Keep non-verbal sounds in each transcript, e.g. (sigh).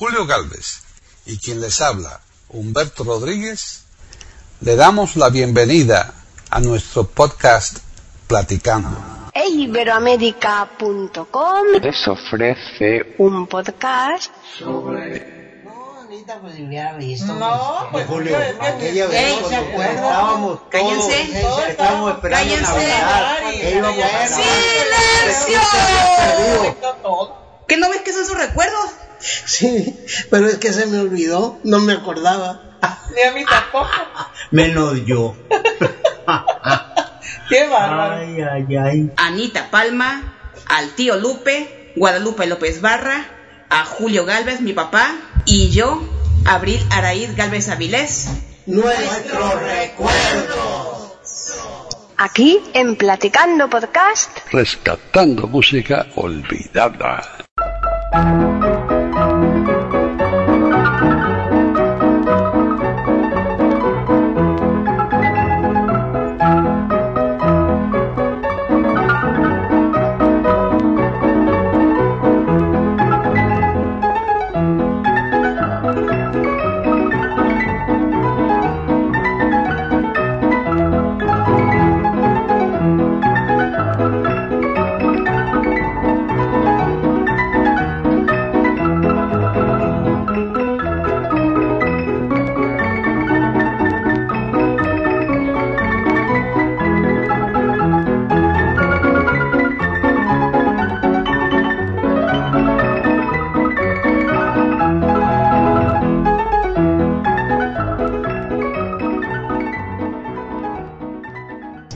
Julio Galvez y quien les habla, Humberto Rodríguez, le damos la bienvenida a nuestro podcast Platicando. Iberoamérica.com les ofrece un podcast sobre pues si hubiera visto. No, pues Julio, es que- aquella Ey, vez ¿se cuando acuerdan? estábamos todos, Cállense. estábamos esperando Cállense. Navidad, grabar. ¿Qué no ves que son sus recuerdos? (laughs) Sí, pero es que se me olvidó, no me acordaba. (laughs) Ni a mí tampoco. (laughs) Menos yo. Qué bárbaro. Ay, ay, ay. Anita Palma, al tío Lupe, Guadalupe López Barra, a Julio Galvez, mi papá, y yo, Abril Araíz Galvez Avilés. Nuestro recuerdo. aquí en Platicando Podcast. Rescatando música olvidada.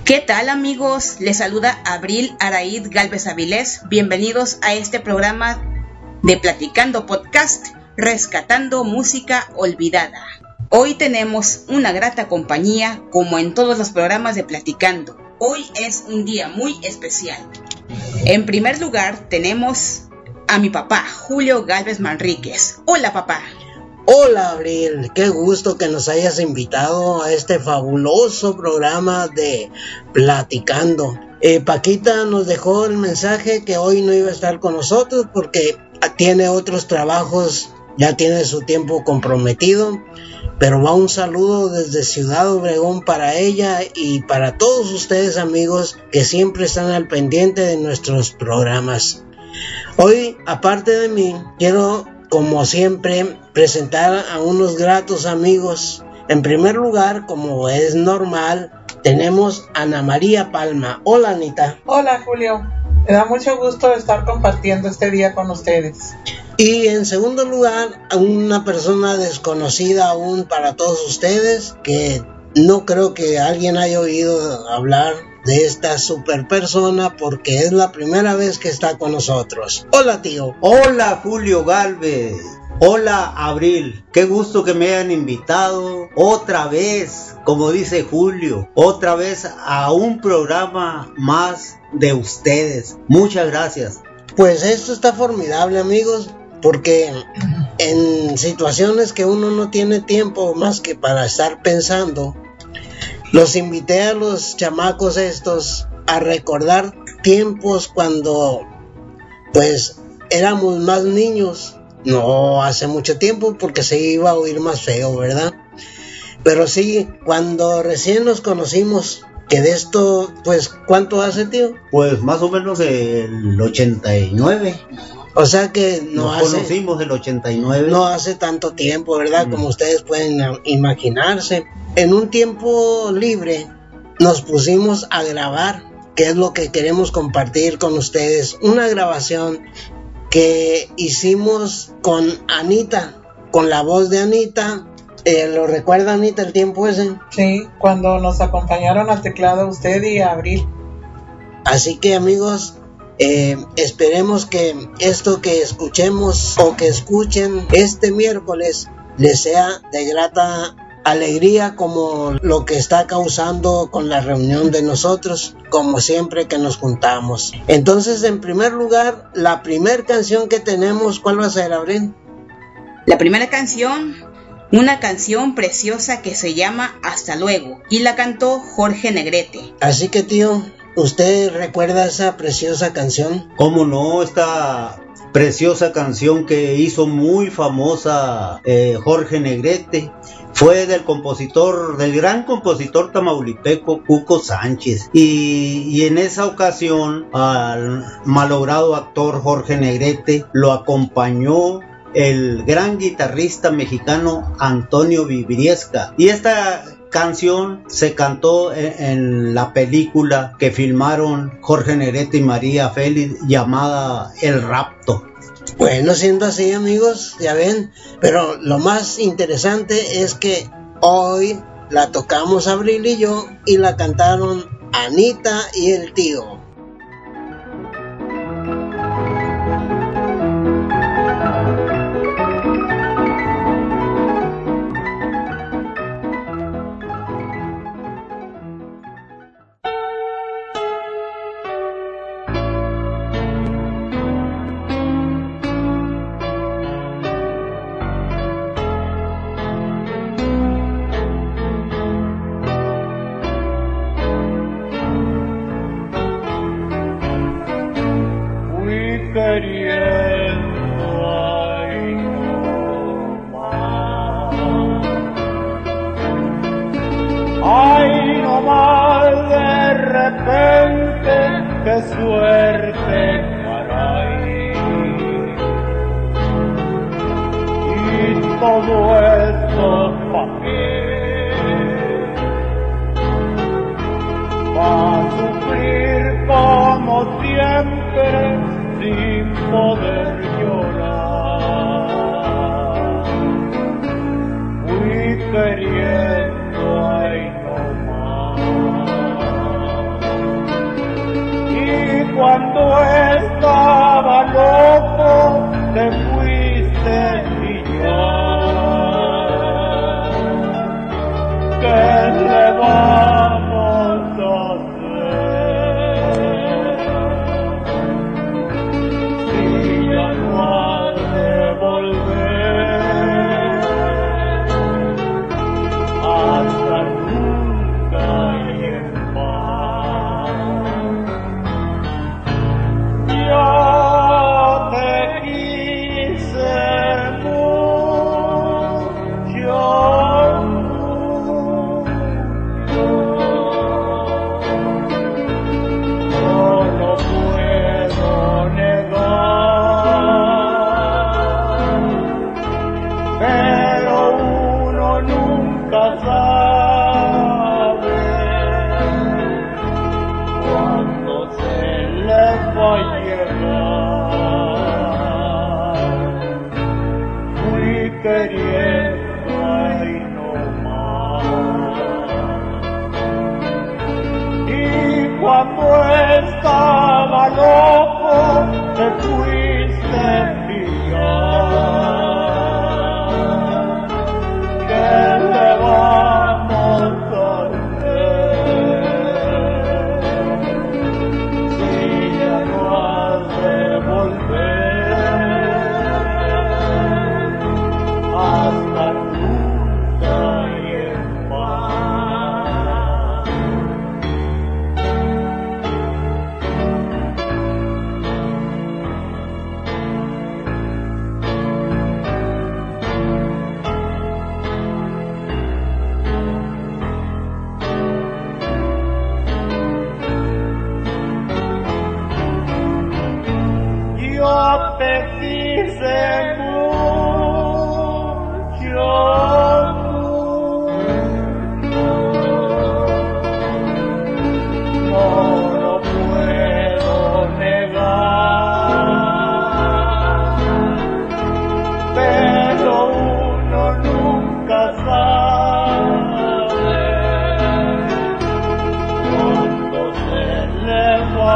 ¿Qué tal amigos? Les saluda Abril Araíz Galvez Avilés. Bienvenidos a este programa de Platicando Podcast, Rescatando Música Olvidada. Hoy tenemos una grata compañía como en todos los programas de Platicando. Hoy es un día muy especial. En primer lugar tenemos a mi papá, Julio Galvez Manríquez. Hola papá. Hola Abril, qué gusto que nos hayas invitado a este fabuloso programa de Platicando. Eh, Paquita nos dejó el mensaje que hoy no iba a estar con nosotros porque tiene otros trabajos, ya tiene su tiempo comprometido, pero va un saludo desde Ciudad Obregón para ella y para todos ustedes amigos que siempre están al pendiente de nuestros programas. Hoy, aparte de mí, quiero como siempre, presentar a unos gratos amigos. En primer lugar, como es normal, tenemos a Ana María Palma. Hola, Anita. Hola, Julio. Me da mucho gusto estar compartiendo este día con ustedes. Y en segundo lugar, a una persona desconocida aún para todos ustedes, que no creo que alguien haya oído hablar de esta super persona porque es la primera vez que está con nosotros. Hola, tío. Hola Julio Galvez. Hola Abril. Qué gusto que me hayan invitado otra vez, como dice Julio, otra vez a un programa más de ustedes. Muchas gracias. Pues esto está formidable, amigos, porque en situaciones que uno no tiene tiempo más que para estar pensando, los invité a los chamacos estos a recordar tiempos cuando pues éramos más niños, no hace mucho tiempo porque se iba a oír más feo, ¿verdad? Pero sí, cuando recién nos conocimos, que de esto, pues, ¿cuánto hace, tío? Pues más o menos el 89. O sea que no Nos hace... conocimos el 89. no hace tanto tiempo, ¿verdad? Mm. Como ustedes pueden imaginarse. En un tiempo libre nos pusimos a grabar, que es lo que queremos compartir con ustedes. Una grabación que hicimos con Anita, con la voz de Anita. Eh, ¿Lo recuerda Anita el tiempo ese? Sí, cuando nos acompañaron al teclado usted y Abril. Así que amigos, eh, esperemos que esto que escuchemos o que escuchen este miércoles les sea de grata alegría como lo que está causando con la reunión de nosotros, como siempre que nos juntamos. Entonces, en primer lugar, la primer canción que tenemos, ¿cuál va a ser, Abril? La primera canción, una canción preciosa que se llama Hasta luego y la cantó Jorge Negrete. Así que, tío, ¿usted recuerda esa preciosa canción? ¿Cómo no? Esta preciosa canción que hizo muy famosa eh, Jorge Negrete fue del compositor, del gran compositor tamaulipeco Cuco Sánchez. Y, en esa ocasión al malogrado actor Jorge Negrete lo acompañó el gran guitarrista mexicano Antonio Vibriesca. Y esta canción se cantó en, la película que filmaron Jorge Negrete y María Félix llamada El Rapto. Bueno, siendo así amigos, ya ven, pero lo más interesante es que hoy la tocamos Abril y yo y la cantaron Anita y el tío.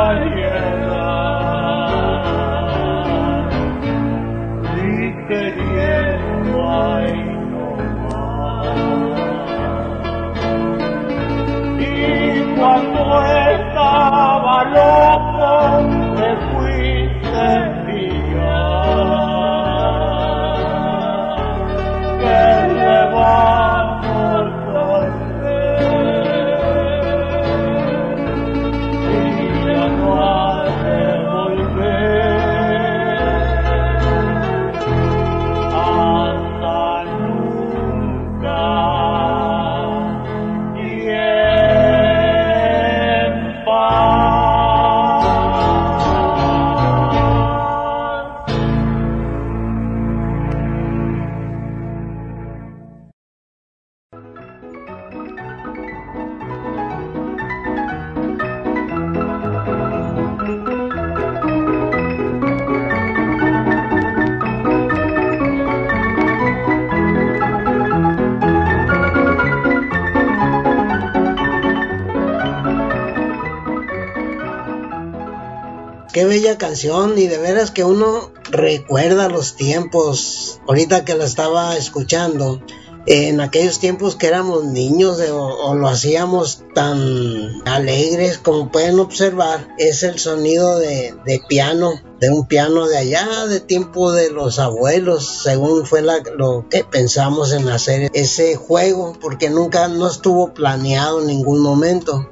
Yeah. Canción y de veras que uno recuerda los tiempos. Ahorita que la estaba escuchando, en aquellos tiempos que éramos niños o, lo hacíamos tan alegres como pueden observar, es el sonido de, piano, de un piano de allá, de tiempo de los abuelos, según fue lo que pensamos en hacer ese juego, porque nunca no estuvo planeado en ningún momento.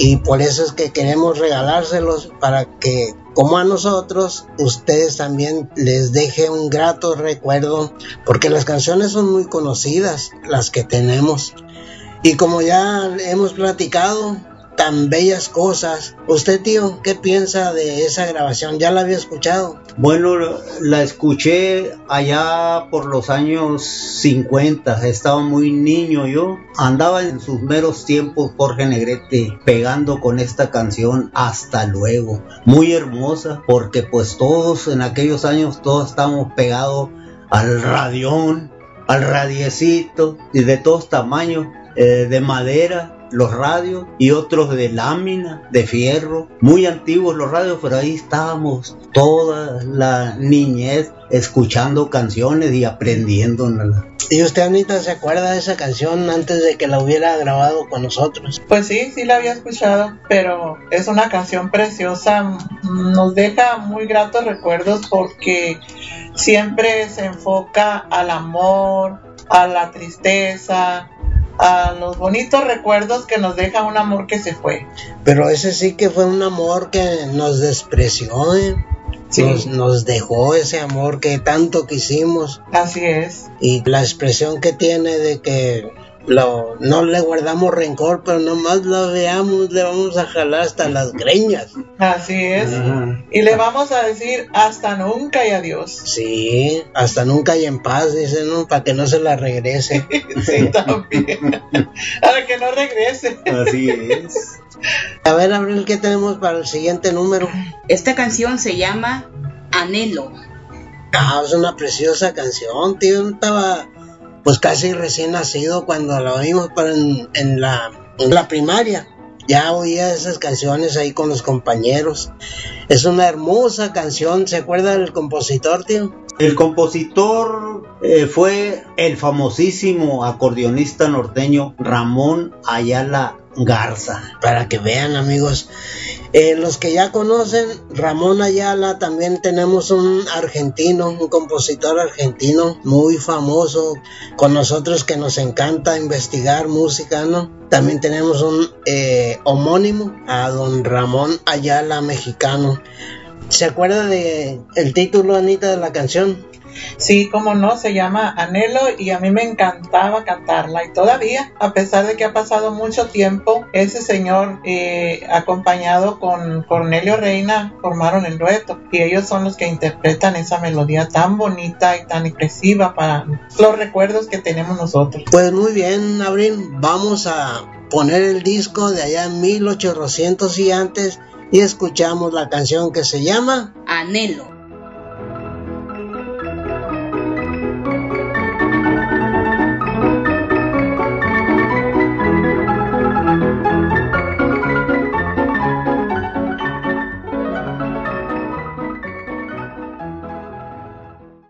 Y por eso es que queremos regalárselos para que como a nosotros, ustedes también les deje un grato recuerdo, porque las canciones son muy conocidas, las que tenemos. Y como ya hemos platicado, tan bellas cosas. Usted, tío, ¿qué piensa de esa grabación? ¿Ya la había escuchado? Bueno, la escuché allá por los años 50. Estaba muy niño yo. Andaba en sus meros tiempos Jorge Negrete pegando con esta canción Hasta luego. Muy hermosa porque pues todos en aquellos años todos estábamos pegados al radión, al radiecito y de todos tamaños, eh, de madera los radios y otros de lámina, de fierro, muy antiguos los radios, pero ahí estábamos toda la niñez escuchando canciones y aprendiéndolas. ¿Y usted, Anita, se acuerda de esa canción antes de que la hubiera grabado con nosotros? Pues sí, sí la había escuchado, pero es una canción preciosa, nos deja muy gratos recuerdos porque siempre se enfoca al amor, a la tristeza, a los bonitos recuerdos que nos deja un amor que se fue. Pero ese sí que fue un amor que nos despreció, ¿eh? Sí. Nos, nos, dejó ese amor que tanto quisimos. Así es. Y la expresión que tiene de que lo, no le guardamos rencor, pero nomás lo veamos, le vamos a jalar hasta las greñas. Así es. Y le vamos a decir hasta nunca y adiós. Sí, hasta nunca y en paz, dicen, ¿no? Para que no se la regrese. (laughs) sí, también. (laughs) Para que no regrese. Así es. A ver, Abril, ¿qué tenemos para el siguiente número? Esta canción se llama Anhelo. Ah, es una preciosa canción, tío. Estaba pues casi recién nacido cuando en, en, la, en la primaria. Ya oía esas canciones ahí con los compañeros. Es una hermosa canción. ¿Se acuerda del compositor, tío? El compositor eh, fue el famosísimo acordeonista norteño Ramón Ayala Garza. Para que vean amigos, eh, los que ya conocen, Ramón Ayala, también tenemos un argentino, un compositor argentino muy famoso con nosotros que nos encanta investigar música, ¿no? También tenemos un eh, homónimo a don Ramón Ayala, mexicano. ¿Se acuerda de el título, Anita, de la canción? Sí, como no, se llama Anhelo y a mí me encantaba cantarla y todavía, a pesar de que ha pasado mucho tiempo, ese señor eh, acompañado con Cornelio Reina formaron el dueto y ellos son los que interpretan esa melodía tan bonita y tan expresiva para los recuerdos que tenemos nosotros. Pues muy bien, Abril, vamos a poner el disco de allá en 1800 y antes y escuchamos la canción que se llama Anhelo.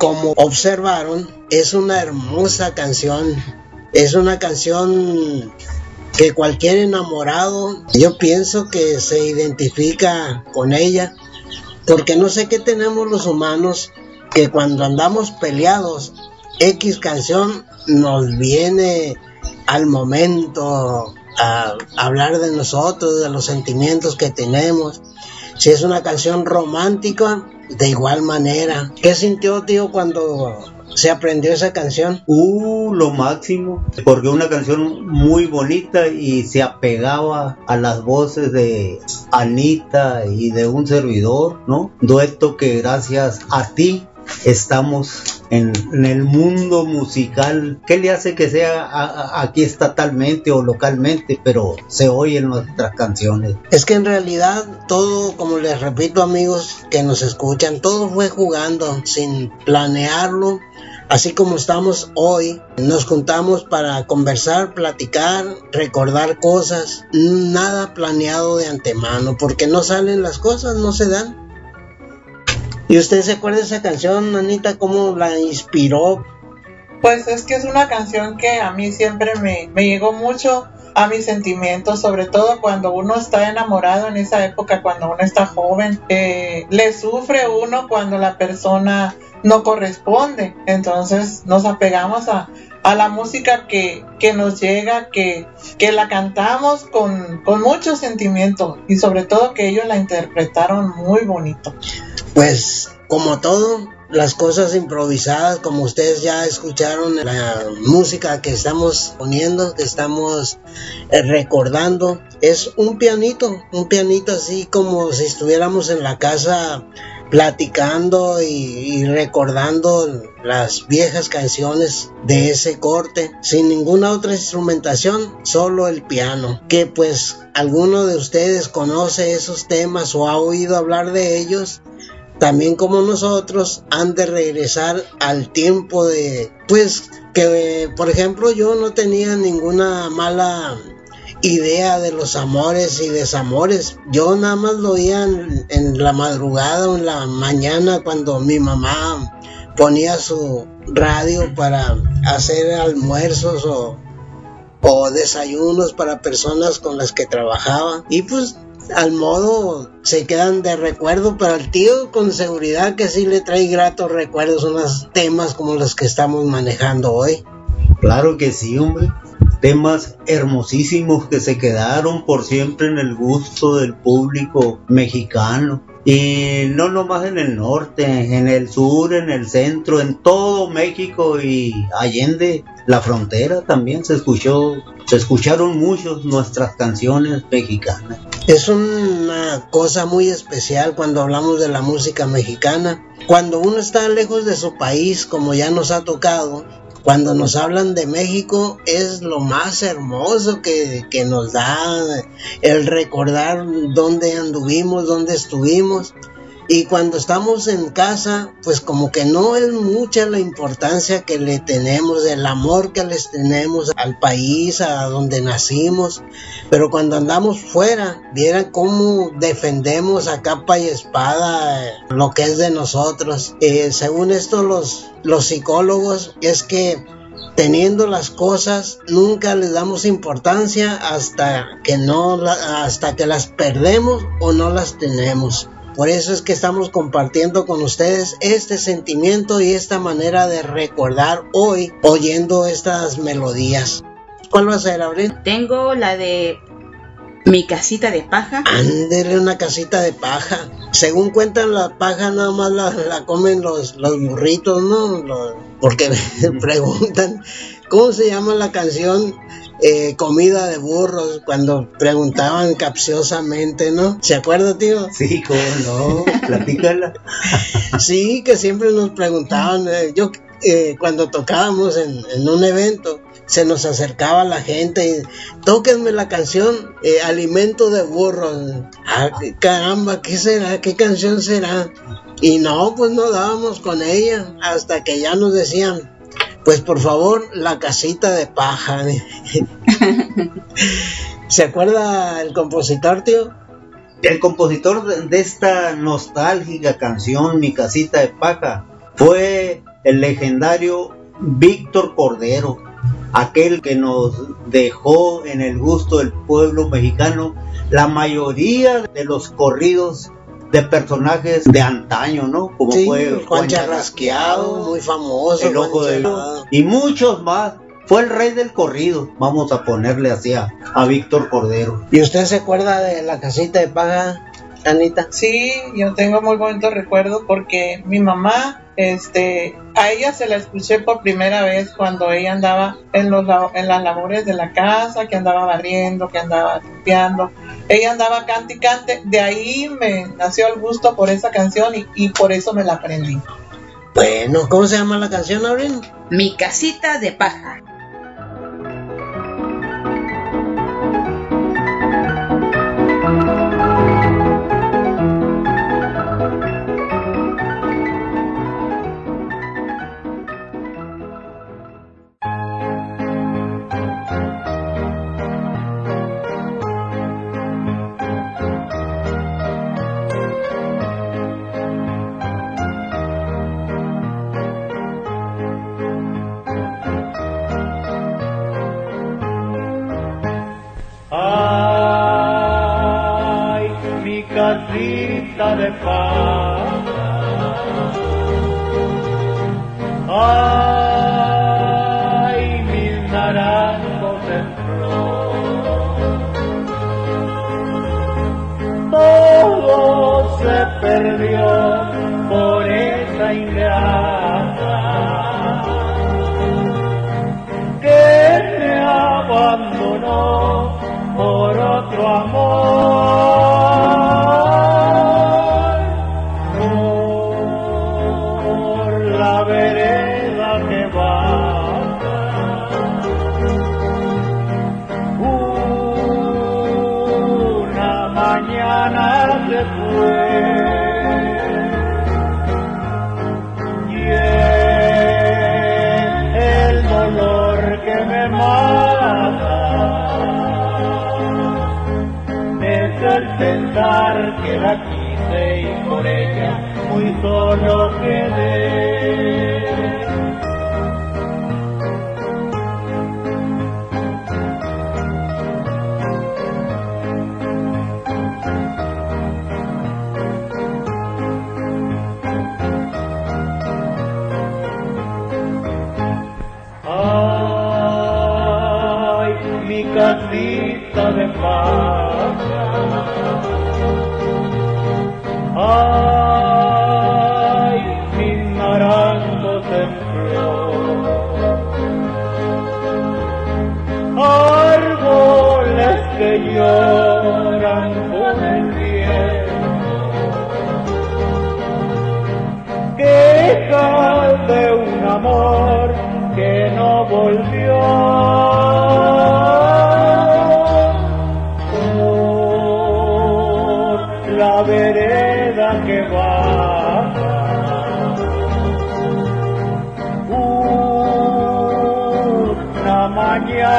Como observaron, es una hermosa canción. Es una canción que cualquier enamorado, yo pienso que se identifica con ella, porque no sé qué tenemos los humanos que cuando andamos peleados, X canción nos viene al momento a hablar de nosotros, de los sentimientos que tenemos. Si es una canción romántica, de igual manera. ¿Qué sintió, tío, cuando se aprendió esa canción? Uh, lo máximo, porque una canción muy bonita y se apegaba a las voces de Anita y de un servidor, ¿no? Dueto que gracias a ti estamos en, el mundo musical. ¿Qué le hace que sea aquí estatalmente o localmente, pero se oyen nuestras canciones? Es que en realidad todo, como les repito amigos que nos escuchan, todo fue jugando sin planearlo. Así como estamos hoy, nos juntamos para conversar, platicar, recordar cosas, nada planeado de antemano, porque no salen las cosas, no se dan. ¿Y usted se acuerda de esa canción, Anita, cómo la inspiró? Pues es que es una canción que a mí siempre me, me llegó mucho a mis sentimientos, sobre todo cuando uno está enamorado en esa época, cuando uno está joven, eh, le sufre uno cuando la persona no corresponde. Entonces nos apegamos a, a la música que, que nos llega, que, que la cantamos con, con mucho sentimiento y sobre todo que ellos la interpretaron muy bonito. Pues como todo, las cosas improvisadas, como ustedes ya escucharon la música que estamos poniendo, que estamos eh, recordando, es un pianito, un pianito así como si estuviéramos en la casa platicando y, y recordando las viejas canciones de ese corte sin ninguna otra instrumentación solo el piano que pues alguno de ustedes conoce esos temas o ha oído hablar de ellos también como nosotros han de regresar al tiempo de pues que por ejemplo yo no tenía ninguna mala idea de los amores y desamores. Yo nada más lo oía en, en la madrugada o en la mañana cuando mi mamá ponía su radio para hacer almuerzos o, o desayunos para personas con las que trabajaba. Y pues al modo se quedan de recuerdo, pero al tío con seguridad que sí le trae gratos recuerdos unos temas como los que estamos manejando hoy. Claro que sí, hombre. Temas hermosísimos que se quedaron por siempre en el gusto del público mexicano. Y no nomás en el norte, en el sur, en el centro, en todo México y allende la frontera también se escuchó, se escucharon muchos nuestras canciones mexicanas. Es una cosa muy especial cuando hablamos de la música mexicana. Cuando uno está lejos de su país, como ya nos ha tocado, cuando nos hablan de México es lo más hermoso que, que, nos da el recordar dónde anduvimos, dónde estuvimos. Y cuando estamos en casa, pues como que no es mucha la importancia que le tenemos, el amor que les tenemos al país, a donde nacimos. Pero cuando andamos fuera, vieran cómo defendemos a capa y espada lo que es de nosotros. Eh, según esto, los, los psicólogos es que teniendo las cosas nunca les damos importancia hasta que no hasta que las perdemos o no las tenemos. Por eso es que estamos compartiendo con ustedes este sentimiento y esta manera de recordar hoy oyendo estas melodías. ¿Cuál va a ser, Abril? Tengo la de mi casita de paja. Ándele una casita de paja. Según cuentan, la paja nada más la, la comen los, los burritos, ¿no? Los, porque me (laughs) preguntan, ¿cómo se llama la canción? Eh, comida de burros, cuando preguntaban capciosamente, ¿no? ¿Se acuerda, tío? Sí, cómo no, platícala. (laughs) sí, que siempre nos preguntaban, eh, yo eh, cuando tocábamos en, en, un evento, se nos acercaba la gente y tóquenme la canción eh, Alimento de Burros. Ah, caramba, ¿qué será? ¿Qué canción será? Y no, pues no dábamos con ella hasta que ya nos decían, pues por favor, la casita de paja. (laughs) ¿Se acuerda el compositor, tío? El compositor de esta nostálgica canción, Mi casita de paja, fue el legendario Víctor Cordero, aquel que nos dejó en el gusto del pueblo mexicano la mayoría de los corridos de personajes de antaño, ¿no? Como sí, fue Juan, Juan Charrasqueado, muy famoso, el ojo de y muchos más. Fue el rey del corrido, vamos a ponerle así a, a Víctor Cordero. ¿Y usted se acuerda de la casita de paja, Anita? Sí, yo tengo muy bonitos recuerdos porque mi mamá, este, a ella se la escuché por primera vez cuando ella andaba en, los, en las labores de la casa, que andaba barriendo, que andaba limpiando. Ella andaba cante y cante. De ahí me nació el gusto por esa canción y, y por eso me la aprendí. Bueno, ¿cómo se llama la canción, Abril? Mi casita de paja. Muy solo quedé. Ay, mi casita de paja.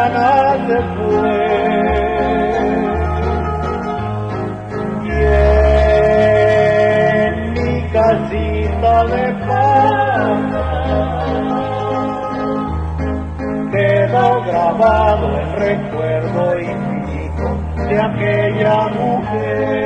Se fue. Y en mi casita de paja quedó grabado el recuerdo infinito de aquella mujer.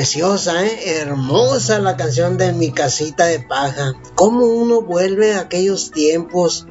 Preciosa, ¿eh? hermosa la canción de Mi casita de paja. ¿Cómo uno vuelve a aquellos tiempos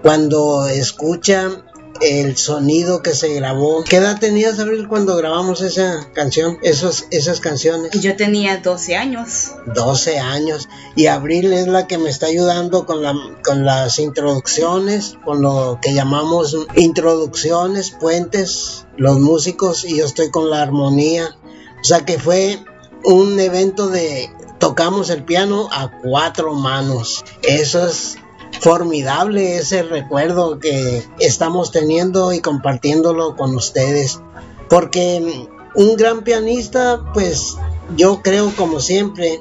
cuando escucha el sonido que se grabó? ¿Qué edad tenías, Abril, cuando grabamos esa canción, esos, esas canciones? Yo tenía 12 años. 12 años. Y Abril es la que me está ayudando con, la, con las introducciones, con lo que llamamos introducciones, puentes, los músicos, y yo estoy con la armonía. O sea que fue un evento de tocamos el piano a cuatro manos. Eso es formidable, ese recuerdo que estamos teniendo y compartiéndolo con ustedes. Porque un gran pianista, pues yo creo como siempre,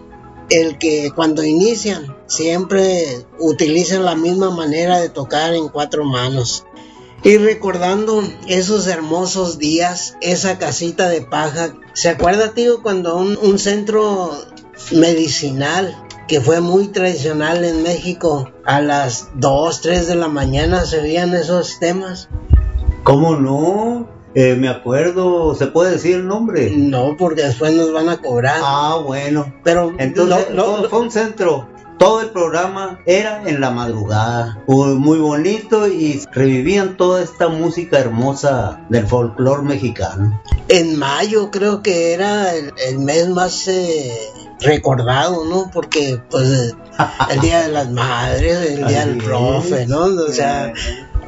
el que cuando inician siempre utilizan la misma manera de tocar en cuatro manos. Y recordando esos hermosos días, esa casita de paja, ¿se acuerda, tío, cuando un, un centro medicinal que fue muy tradicional en México, a las 2, 3 de la mañana se veían esos temas? ¿Cómo no? Eh, me acuerdo, ¿se puede decir el nombre? No, porque después nos van a cobrar. Ah, bueno. Pero Entonces, fue- fue un centro. Todo el programa era en la madrugada. Fue muy bonito y revivían toda esta música hermosa del folclore mexicano. en mayo creo que era el, el mes más eh, recordado, ¿no? Porque pues el (laughs) día de las madres, el día Así del profe, ¿no? O sea,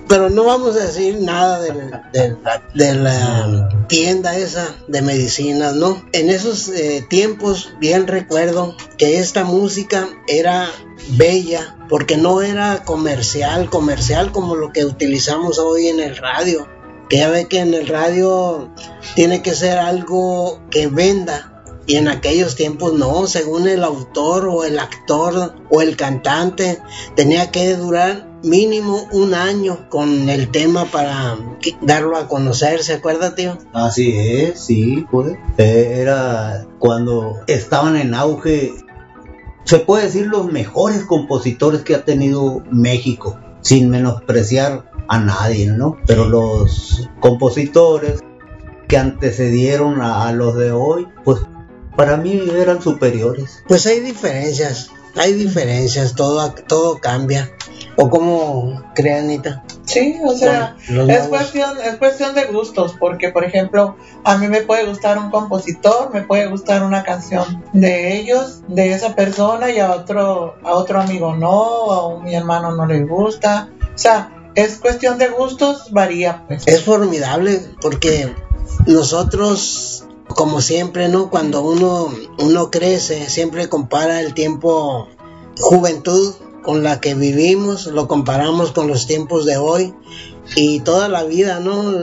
pero no vamos a decir nada de la tienda esa de medicinas, ¿no? En esos eh, tiempos bien recuerdo que esta música era bella porque no era comercial, comercial como lo que utilizamos hoy en el radio. Que ya ve que en el radio tiene que ser algo que venda. Y en aquellos tiempos no, según el autor o el actor o el cantante, tenía que durar mínimo un año con el tema para darlo a conocer, ¿se acuerda, tío? Así es, sí, pues. Era cuando estaban en auge, se puede decir, los mejores compositores que ha tenido México, sin menospreciar a nadie, ¿no? Pero los compositores que antecedieron a, a los de hoy, pues para mí eran superiores. Pues hay diferencias, hay diferencias, todo, todo cambia. ¿O como cree Anita? Sí, o sea, es cuestión, es cuestión de gustos, porque por ejemplo, a mí me puede gustar un compositor, me puede gustar una canción de ellos, de esa persona, y a otro, a otro amigo no, a mi hermano no le gusta. O sea, es cuestión de gustos, varía pues. Es formidable porque nosotros, como siempre, ¿no? Cuando uno, uno crece, siempre compara el tiempo juventud con la que vivimos, lo comparamos con los tiempos de hoy y toda la vida, ¿no?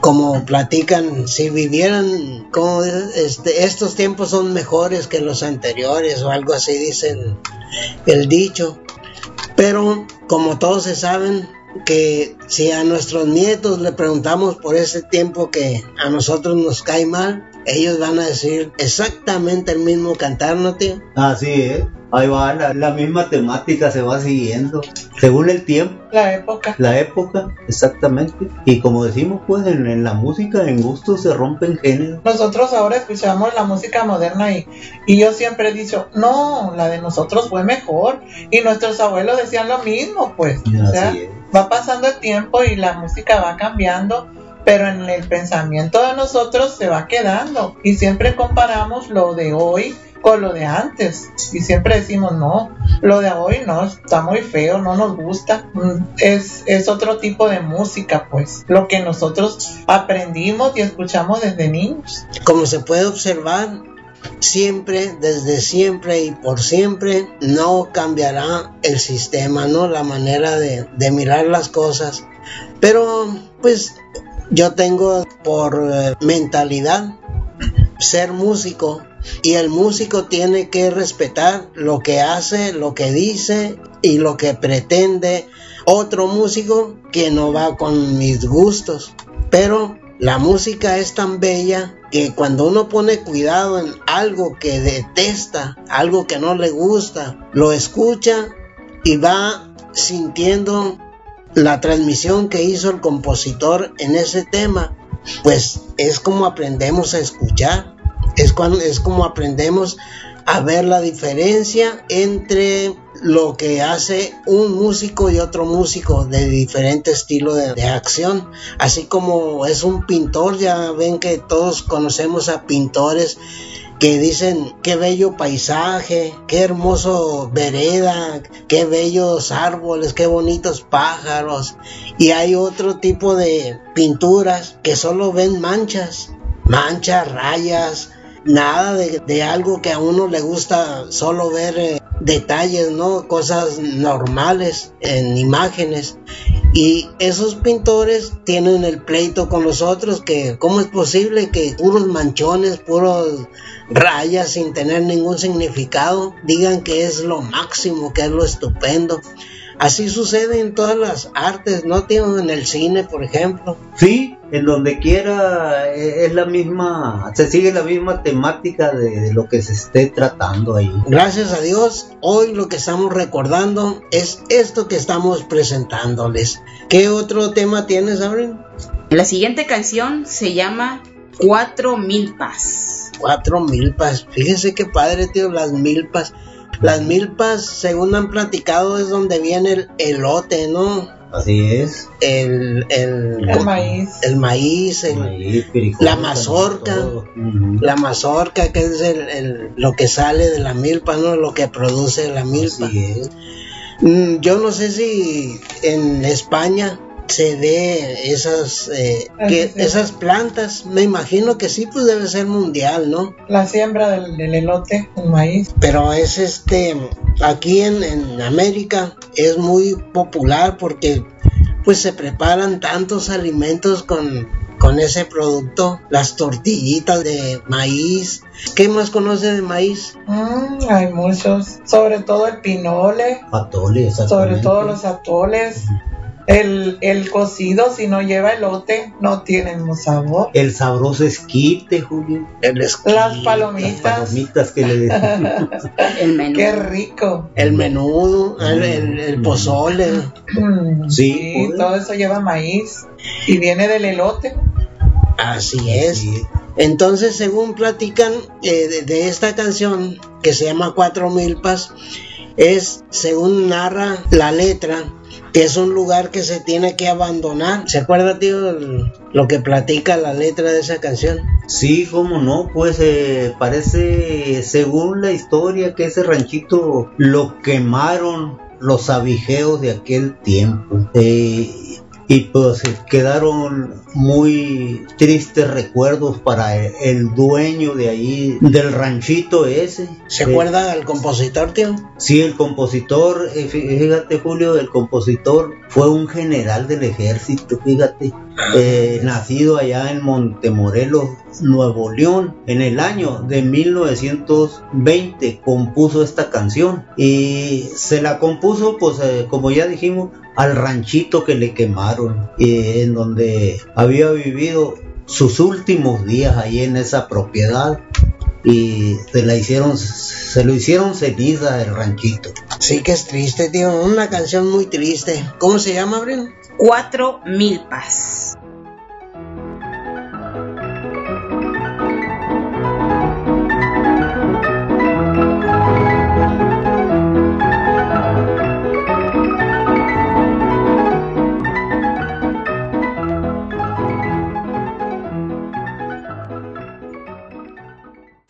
Como platican, si vivieran como este, estos tiempos son mejores que los anteriores o algo así dicen el dicho. Pero como todos se saben que si a nuestros nietos le preguntamos por ese tiempo que a nosotros nos cae mal, ellos van a decir exactamente el mismo cantar, ¿no, tío? Así es. Ahí va, la, la misma temática se va siguiendo. Según el tiempo, La época. la época, exactamente. Y como decimos, pues en, en la música, en gusto se rompen géneros. Nosotros ahora escuchamos la música moderna y, y yo siempre he dicho, no, la de nosotros fue mejor. Y nuestros abuelos decían lo mismo, pues. O sea, Así es. va pasando el tiempo y la música va cambiando, pero en el pensamiento de nosotros se va quedando. Y siempre comparamos lo de hoy con lo de antes. Y siempre decimos, no, lo de hoy no, está muy feo, no nos gusta. Mm, Es, es otro tipo de música, pues. Lo que nosotros aprendimos y escuchamos desde niños. Como se puede observar, siempre, desde siempre y por siempre, no cambiará el sistema, ¿no? La manera de, de mirar las cosas. Pero, pues, yo tengo por eh, mentalidad ser músico y el músico tiene que respetar lo que hace, lo que dice y lo que pretende otro músico que no va con mis gustos. Pero la música es tan bella que cuando uno pone cuidado en algo que detesta, algo que no le gusta, lo escucha y va sintiendo la transmisión que hizo el compositor en ese tema, pues es como aprendemos a escuchar, es, cuando, es como aprendemos a ver la diferencia entre lo que hace un músico y otro músico de diferente estilo de, de acción. Así como es un pintor, ya ven que todos conocemos a pintores que dicen qué bello paisaje, qué hermoso vereda, qué bellos árboles, qué bonitos pájaros. Y hay otro tipo de pinturas que solo ven manchas, manchas, rayas, nada de, algo que a uno le gusta solo ver eh, detalles, ¿no? Cosas normales en imágenes. Y esos pintores tienen el pleito con los otros que cómo es posible que puros manchones, puros rayas sin tener ningún significado digan que es lo máximo, que es lo estupendo. Así sucede en todas las artes, ¿no, tío? En el cine, por ejemplo. Sí, en donde quiera eh, es la misma, se sigue la misma temática de, de lo que se esté tratando ahí. Gracias a Dios, hoy lo que estamos recordando es esto que estamos presentándoles. ¿Qué otro tema tienes, Abril? La siguiente canción se llama Cuatro Milpas. Cuatro milpas. Fíjese qué padre, tío, las milpas. Las milpas, según han platicado, es donde viene el elote, ¿no? Así es. El, el, El maíz. el maíz, el- Maíz, frijol, la mazorca. la mazorca, que es el, el- lo que sale de la milpa, ¿no? Lo que produce la milpa. Así es. Mm, Yo no sé si en España se ve esas eh, que- sí, sí. esas plantas. Me imagino que sí, pues debe ser mundial, ¿no? La siembra del, del elote, el maíz. Pero es este aquí en, en América es muy popular porque pues se preparan tantos alimentos con con ese producto, las tortillitas de maíz. ¿Qué más conoce de maíz? Mm, hay muchos, sobre todo el pinole, Atole, sobre todo los atoles. El, el cocido, si no lleva elote, no tiene el mismo sabor. El sabroso esquite, Julio. El esquí, Las Las palomitas, palomitas que le. (laughs) El (laughs) menú. qué rico. el menudo, el, el- el pozole. Mm, Sí, pues. todo eso lleva maíz y viene del elote. Así es. Sí. Entonces, según platican eh, de, de esta canción que se llama Cuatro Milpas, es, según narra la letra, es un lugar que se tiene que abandonar. ¿Se acuerda, tío, lo que platica la letra de esa canción? Sí, cómo no, pues eh, parece, según la historia, que ese ranchito lo quemaron los abigeos de aquel tiempo. Eh, y pues eh, quedaron muy tristes recuerdos para el, el dueño de ahí, del ranchito ese. ¿Se Eh, acuerda del compositor, tío? Sí, el compositor, eh, fí- fíjate Julio, el compositor fue un general del ejército, fíjate, eh, nacido allá en Montemorelos, Nuevo León, en el año de 1920 compuso esta canción y se la compuso, pues eh, como ya dijimos, al ranchito que le quemaron, eh, en donde había vivido sus últimos días ahí en esa propiedad y se la hicieron se lo hicieron ceniza el ranchito Sí que es triste, tío. Una canción muy triste. ¿Cómo se llama, Abril? Cuatro milpas.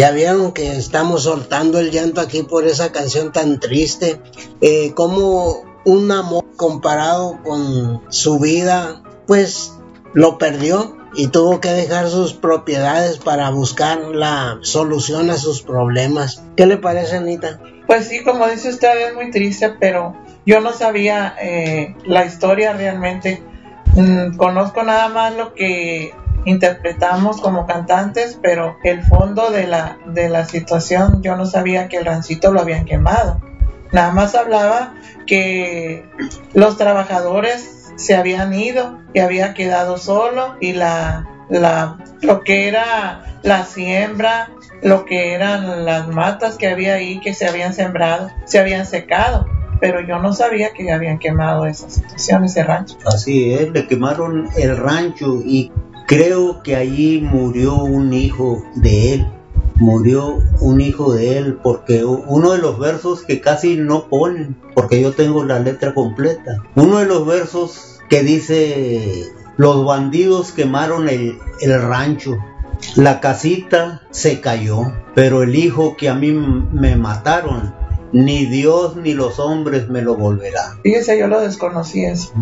Ya vieron que estamos soltando el llanto aquí por esa canción tan triste. Eh, como un amor comparado con su vida, pues lo perdió y tuvo que dejar sus propiedades para buscar la solución a sus problemas. ¿Qué le parece, Anita? Pues sí, como dice usted, es muy triste, pero yo no sabía eh, la historia realmente. Mm, conozco nada más lo que interpretamos como cantantes, pero el fondo de la, de la situación yo no sabía que el rancito lo habían quemado. Nada más hablaba que los trabajadores se habían ido y había quedado solo y la, la, lo que era la siembra, lo que eran las matas que había ahí que se habían sembrado, se habían secado. Pero yo no sabía que habían quemado esa situación, ese rancho. Así es, le quemaron el rancho y creo que allí murió un hijo de él. Murió un hijo de él porque uno de los versos que casi no ponen, porque yo tengo la letra completa, uno de los versos que dice, los bandidos quemaron el, el rancho, la casita se cayó, pero el hijo que a mí me mataron, ni Dios ni los hombres me lo volverán. Fíjese, yo lo desconocí eso.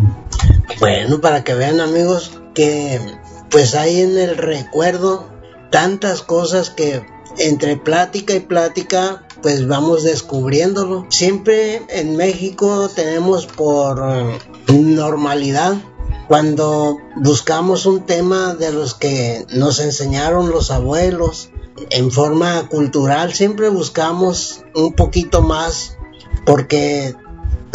Bueno, para que vean amigos que pues hay en el recuerdo tantas cosas que entre plática y plática pues vamos descubriéndolo. Siempre en México tenemos por eh, normalidad cuando buscamos un tema de los que nos enseñaron los abuelos en forma cultural, siempre buscamos un poquito más porque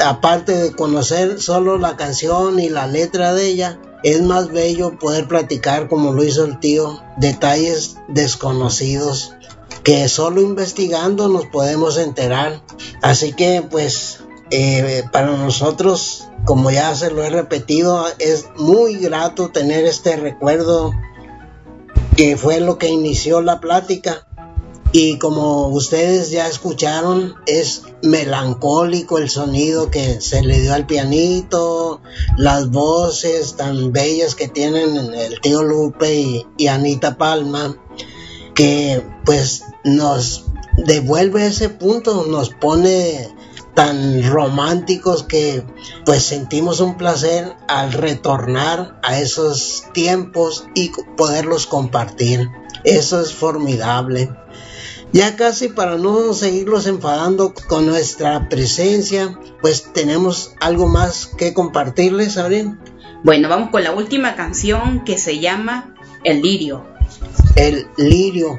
aparte de conocer solo la canción y la letra de ella, es más bello poder platicar como lo hizo el tío, detalles desconocidos que solo investigando nos podemos enterar. Así que pues eh, para nosotros, como ya se lo he repetido, es muy grato tener este recuerdo que fue lo que inició la plática. Y como ustedes ya escucharon, es melancólico el sonido que se le dio al pianito, las voces tan bellas que tienen el tío Lupe y, y Anita Palma, que pues nos devuelve ese punto, nos pone tan románticos que pues sentimos un placer al retornar a esos tiempos y poderlos compartir. Eso es formidable. Ya casi para no seguirlos enfadando con nuestra presencia, pues tenemos algo más que compartirles, Abril. Bueno, vamos con la última canción que se llama El Lirio. El lirio.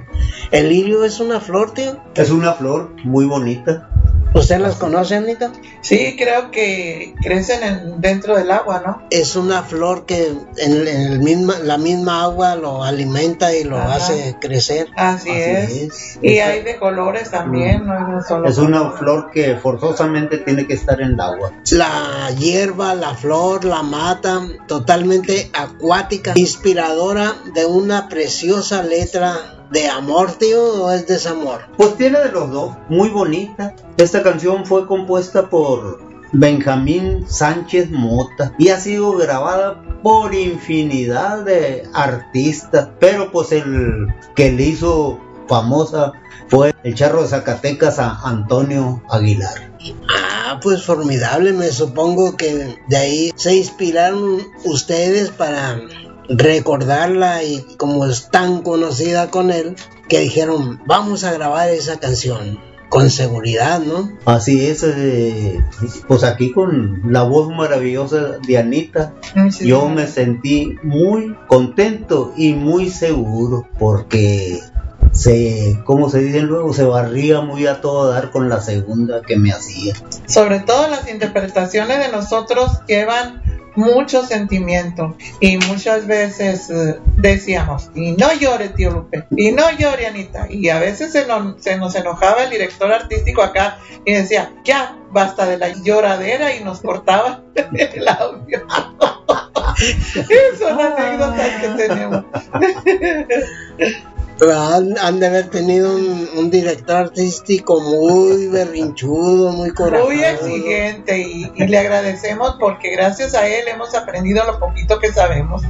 ¿El lirio es una flor, tío? Es una flor muy bonita. ¿Usted las conoce, Anita? Sí, creo que crecen en- dentro del agua, ¿no? Es una flor que en, en el misma, la misma agua lo alimenta y lo Ajá. hace crecer. Así, Así es. es. Y Esa- hay de colores también, no es solo Es una color. flor que forzosamente tiene que estar en el agua. La hierba, la flor, la mata, totalmente acuática, inspiradora de una preciosa letra de amor, tío, o es desamor. Pues tiene de los dos, muy bonita. Esta canción fue compuesta por Benjamín Sánchez Mota y ha sido grabada por infinidad de artistas, pero pues el que le hizo famosa fue el charro de Zacatecas a Antonio Aguilar. Ah, pues formidable, me supongo que de ahí se inspiraron ustedes para recordarla y como es tan conocida con él, que dijeron, vamos a grabar esa canción con seguridad, ¿no? Así es, eh, pues aquí con la voz maravillosa de Anita, sí, yo sí. me sentí muy contento y muy seguro porque se, como se dice luego, se barría muy a todo dar con la segunda que me hacía. Sobre todo las interpretaciones de nosotros llevan mucho sentimiento y muchas veces eh, decíamos, y no llore tío Lupe, y no llore Anita, y a veces se nos, se nos enojaba el director artístico acá y decía, ya, basta de la lloradera y nos cortaba (laughs) el audio. (laughs) Son anécdotas que tenemos. (laughs) Han, han de haber tenido un, un director artístico muy berrinchudo, muy corajoso. Muy exigente y, y le agradecemos porque gracias a él hemos aprendido lo poquito que sabemos.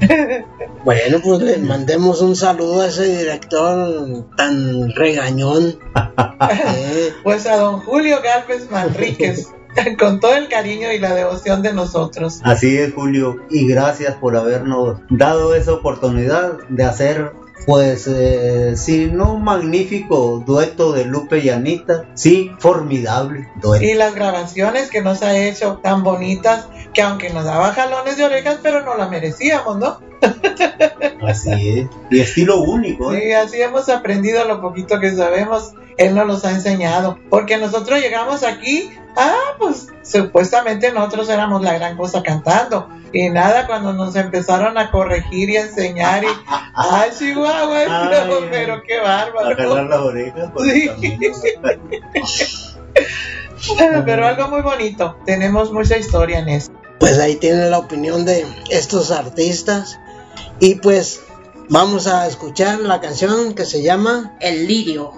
(laughs) Bueno, pues le mandemos un saludo a ese director tan regañón. (laughs) Eh, Pues a don Julio Galvez Manríquez, (laughs) con todo el cariño y la devoción de nosotros. Así es, Julio, y gracias por habernos dado esa oportunidad de hacer, pues, eh, si no un magnífico dueto de Lupe y Anita, sí, formidable dueto. Y las grabaciones que nos ha hecho tan bonitas, que aunque nos daba jalones de orejas, pero no la merecíamos, ¿no? Así es, y estilo único, ¿eh? Sí, así hemos aprendido lo poquito que sabemos. Él nos los ha enseñado. Porque nosotros llegamos aquí, ah, pues supuestamente nosotros éramos la gran cosa cantando. Y nada, cuando nos empezaron a corregir y a enseñar, y, ay, Chihuahua, Ay, pero, ay. pero qué bárbaro. las orejas. Sí. (laughs) Pero algo muy bonito. Tenemos mucha historia en eso. Pues ahí tienen la opinión de estos artistas. Y pues vamos a escuchar la canción que se llama El lirio.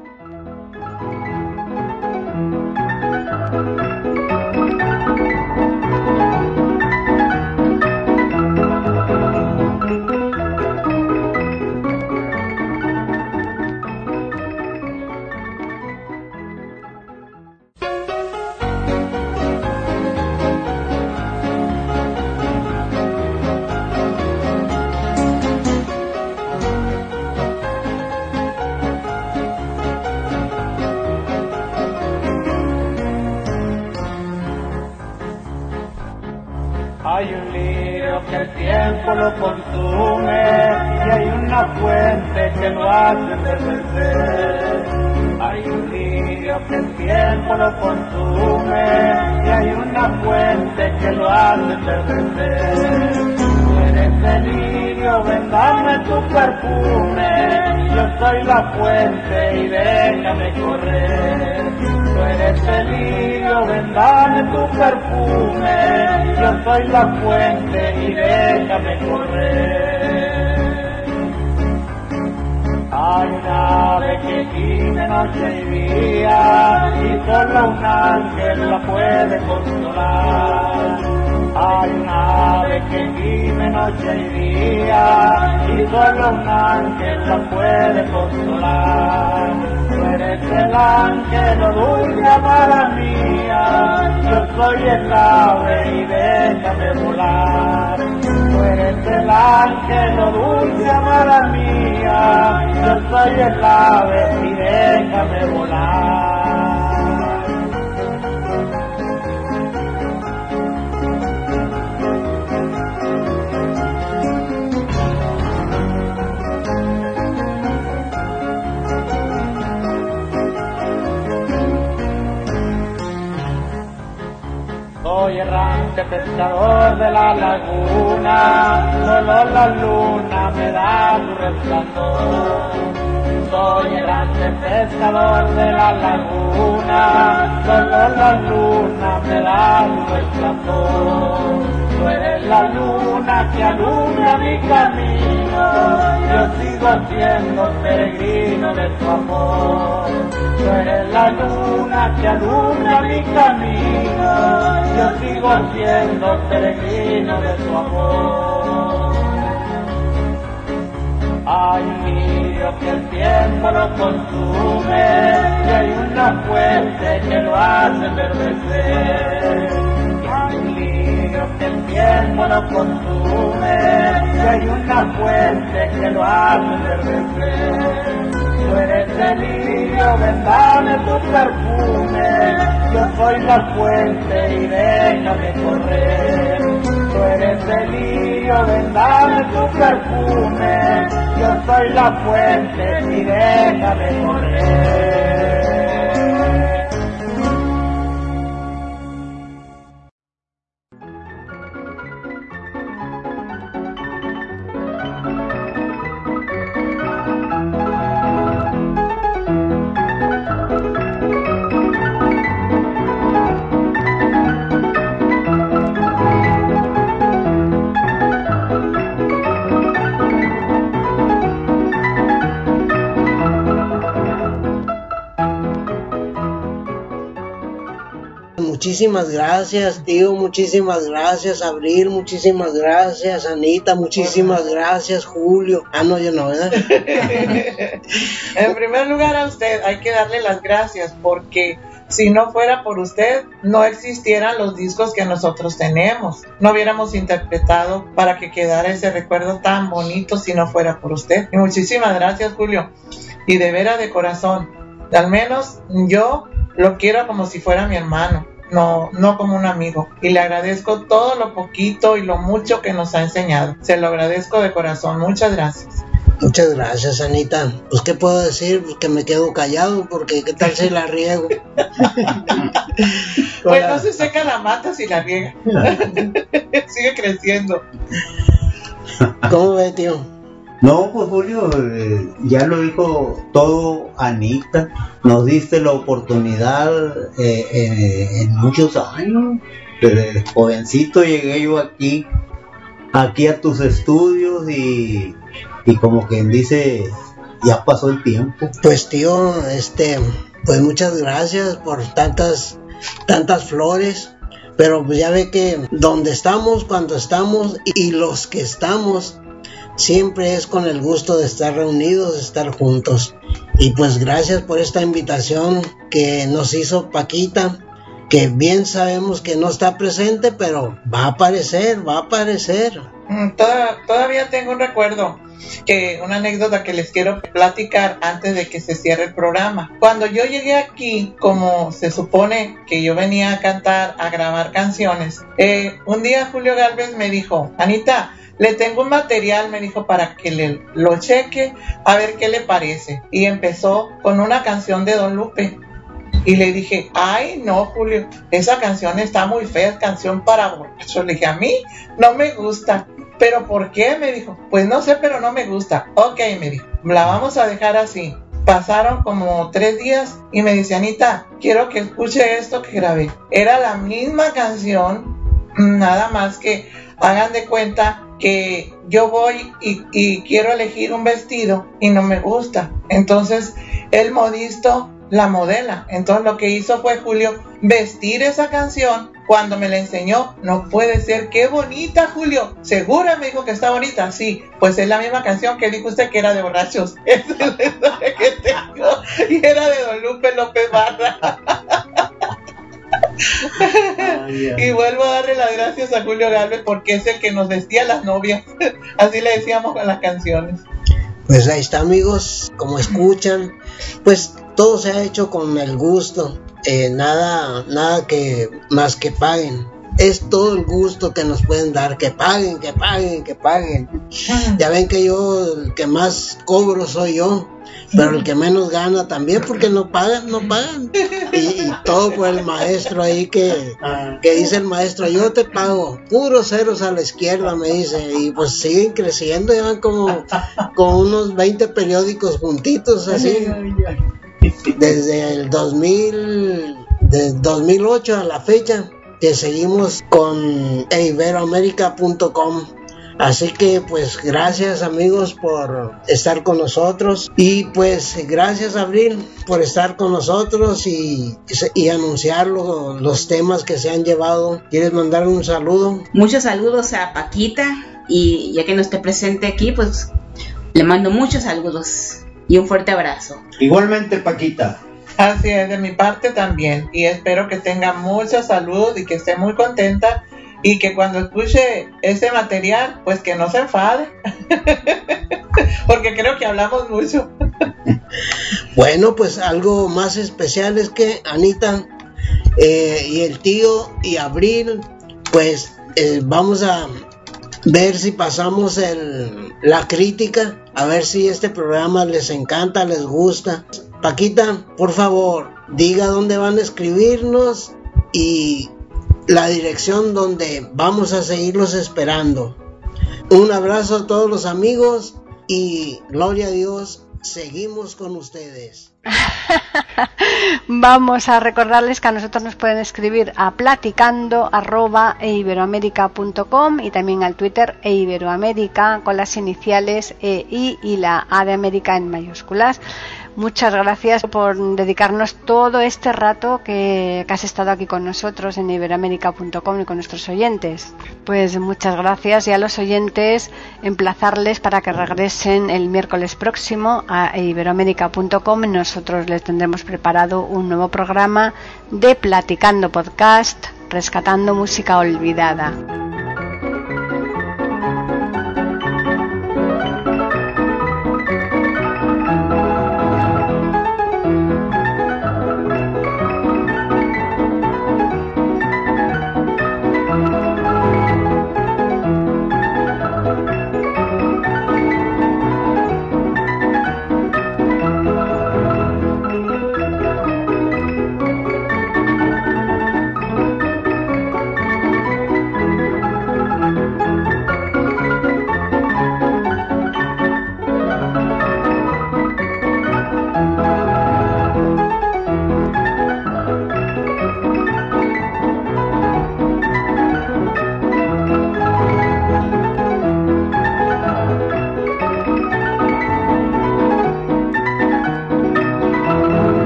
Lirio, ven dame tu perfume, yo soy la fuente y déjame correr. Hay una ave que vive noche y día y solo un ángel la puede consolar. Hay una ave que vive noche y día y solo un ángel la puede consolar. Tú eres el ángel, dulce amada mía, yo soy el ave y déjame volar. Tú eres el ángel, dulce amada mía, yo soy el ave y déjame volar. Soy errante pescador de la laguna, solo la luna me da su resplandor. Soy errante pescador de la laguna, solo la luna me da su resplandor. Tú eres la luna que alumbra mi camino, yo sigo siendo peregrino de tu amor. Tú eres la luna que alumbra mi camino, sigo siendo peregrino de tu amor. Hay un lío que el tiempo lo consume y hay una fuente que lo hace enverdecer. Que el tiempo lo consume y hay una fuente que lo hace enverdecer. Tú eres el lirio, ven dame tu perfume, yo soy la fuente y déjame correr. Tú eres el lirio, ven dame tu perfume, yo soy la fuente y déjame correr. Muchísimas gracias, tío, muchísimas gracias, Abril, muchísimas gracias, Anita, muchísimas gracias, Julio. Ah, no, yo no, ¿verdad? (laughs) en primer lugar a usted hay que darle las gracias porque si no fuera por usted, no existieran los discos que nosotros tenemos. No hubiéramos interpretado para que quedara ese recuerdo tan bonito si no fuera por usted. Y muchísimas gracias, Julio. Y de veras de corazón, al menos yo lo quiero como si fuera mi hermano. No, no como un amigo. Y le agradezco todo lo poquito y lo mucho que nos ha enseñado. Se lo agradezco de corazón. Muchas gracias. Muchas gracias, Anita. Pues, ¿qué puedo decir? Pues que me quedo callado, porque ¿qué tal si la riego? (laughs) pues no se seca la mata si la riega. (laughs) (laughs) Sigue creciendo. ¿Cómo ve, tío? No, pues Julio, eh, ya lo dijo todo Anita. Nos diste la oportunidad eh, eh, en muchos años. Desde jovencito llegué yo aquí, aquí a tus estudios y y como quien dice, ya pasó el tiempo. Pues tío, este, pues muchas gracias por tantas, tantas flores. Pero pues ya ve que donde estamos, cuando estamos y los que estamos, siempre es con el gusto de estar reunidos, de estar juntos. Y pues gracias por esta invitación que nos hizo Paquita, que bien sabemos que no está presente, pero va a aparecer, va a aparecer. Mm, todavía tengo un recuerdo que una anécdota que les quiero platicar antes de que se cierre el programa. Cuando yo llegué aquí, como se supone que yo venía a cantar, a grabar canciones, eh, un día Julio Galvez me dijo, Anita, le tengo un material, me dijo, para que le, lo cheque, a ver qué le parece. Y empezó con una canción de Don Lupe. Y le dije, ay, no, Julio, esa canción está muy fea, es canción para borrachos. Le dije, a mí no me gusta. ¿Pero por qué? Me dijo. Pues no sé, pero no me gusta. Ok, me dijo. La vamos a dejar así. Pasaron como tres días y me dice, Anita, quiero que escuche esto que grabé. Era la misma canción, nada más que hagan de cuenta que yo voy y, quiero elegir un vestido y no me gusta. Entonces el modisto la modela. Entonces lo que hizo fue Julio vestir esa canción cuando me la enseñó. No puede ser, qué bonita Julio. ¿Segura me dijo que está bonita? Sí, pues es la misma canción que dijo usted que era de borrachos. (laughs) Esa es la historia que tengo. Y era de Don Lupe López Barra. (laughs) (laughs) y vuelvo a darle las gracias a Julio Galvez porque es el que nos vestía las novias. (laughs) Así le decíamos con las canciones. Pues ahí está amigos, como escuchan, pues todo se ha hecho con el gusto, eh, nada, nada que más que paguen. Es todo el gusto que nos pueden dar, que paguen, que paguen, que paguen. Ya ven que yo, el que más cobro soy yo, pero el que menos gana también porque no pagan, no pagan. Y, todo por el maestro ahí que, que dice el maestro, yo te pago, puros ceros a la izquierda, me dice, y pues siguen creciendo, llevan como con unos 20 periódicos juntitos así. Desde el 2000, de 2008 a la fecha que seguimos con iberoamérica.com. Así que pues gracias amigos por estar con nosotros y pues gracias Abril por estar con nosotros y, y anunciar los temas que se han llevado. ¿Quieres mandar un saludo? Muchos saludos a Paquita y ya que no esté presente aquí pues le mando muchos saludos y un fuerte abrazo. Igualmente, Paquita. Así es, de mi parte también. Y espero que tenga mucha salud y que esté muy contenta y que cuando escuche ese material, pues que no se enfade. (laughs) Porque creo que hablamos mucho. (laughs) bueno, pues algo más especial es que Anita eh, y el tío y Abril, pues eh, vamos a ver si pasamos el, la crítica, a ver si este programa les encanta, les gusta. Paquita, por favor, diga dónde van a escribirnos y la dirección donde vamos a seguirlos esperando. Un abrazo a todos los amigos y gloria a Dios, seguimos con ustedes. (laughs) Vamos a recordarles que a nosotros nos pueden escribir a platicando y también al Twitter e con las iniciales E, y la A de América en mayúsculas. Muchas gracias por dedicarnos todo este rato que, has estado aquí con nosotros en iberoamérica.com y con nuestros oyentes. Pues muchas gracias y a los oyentes emplazarles para que regresen el miércoles próximo a iberoamérica.com. Nosotros les tendremos preparado un nuevo programa de Platicando Podcast, rescatando música olvidada.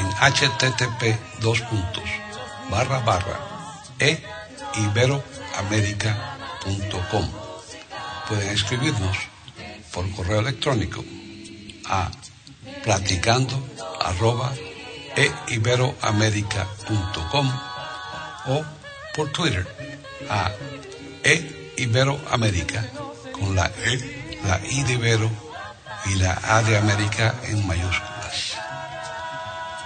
en http dos puntos barra barra e. Pueden escribirnos por correo electrónico a platicando eiberoamerica.com o por Twitter a eiberoamerica con la E, la I de Ibero y la A de América en mayúsculas.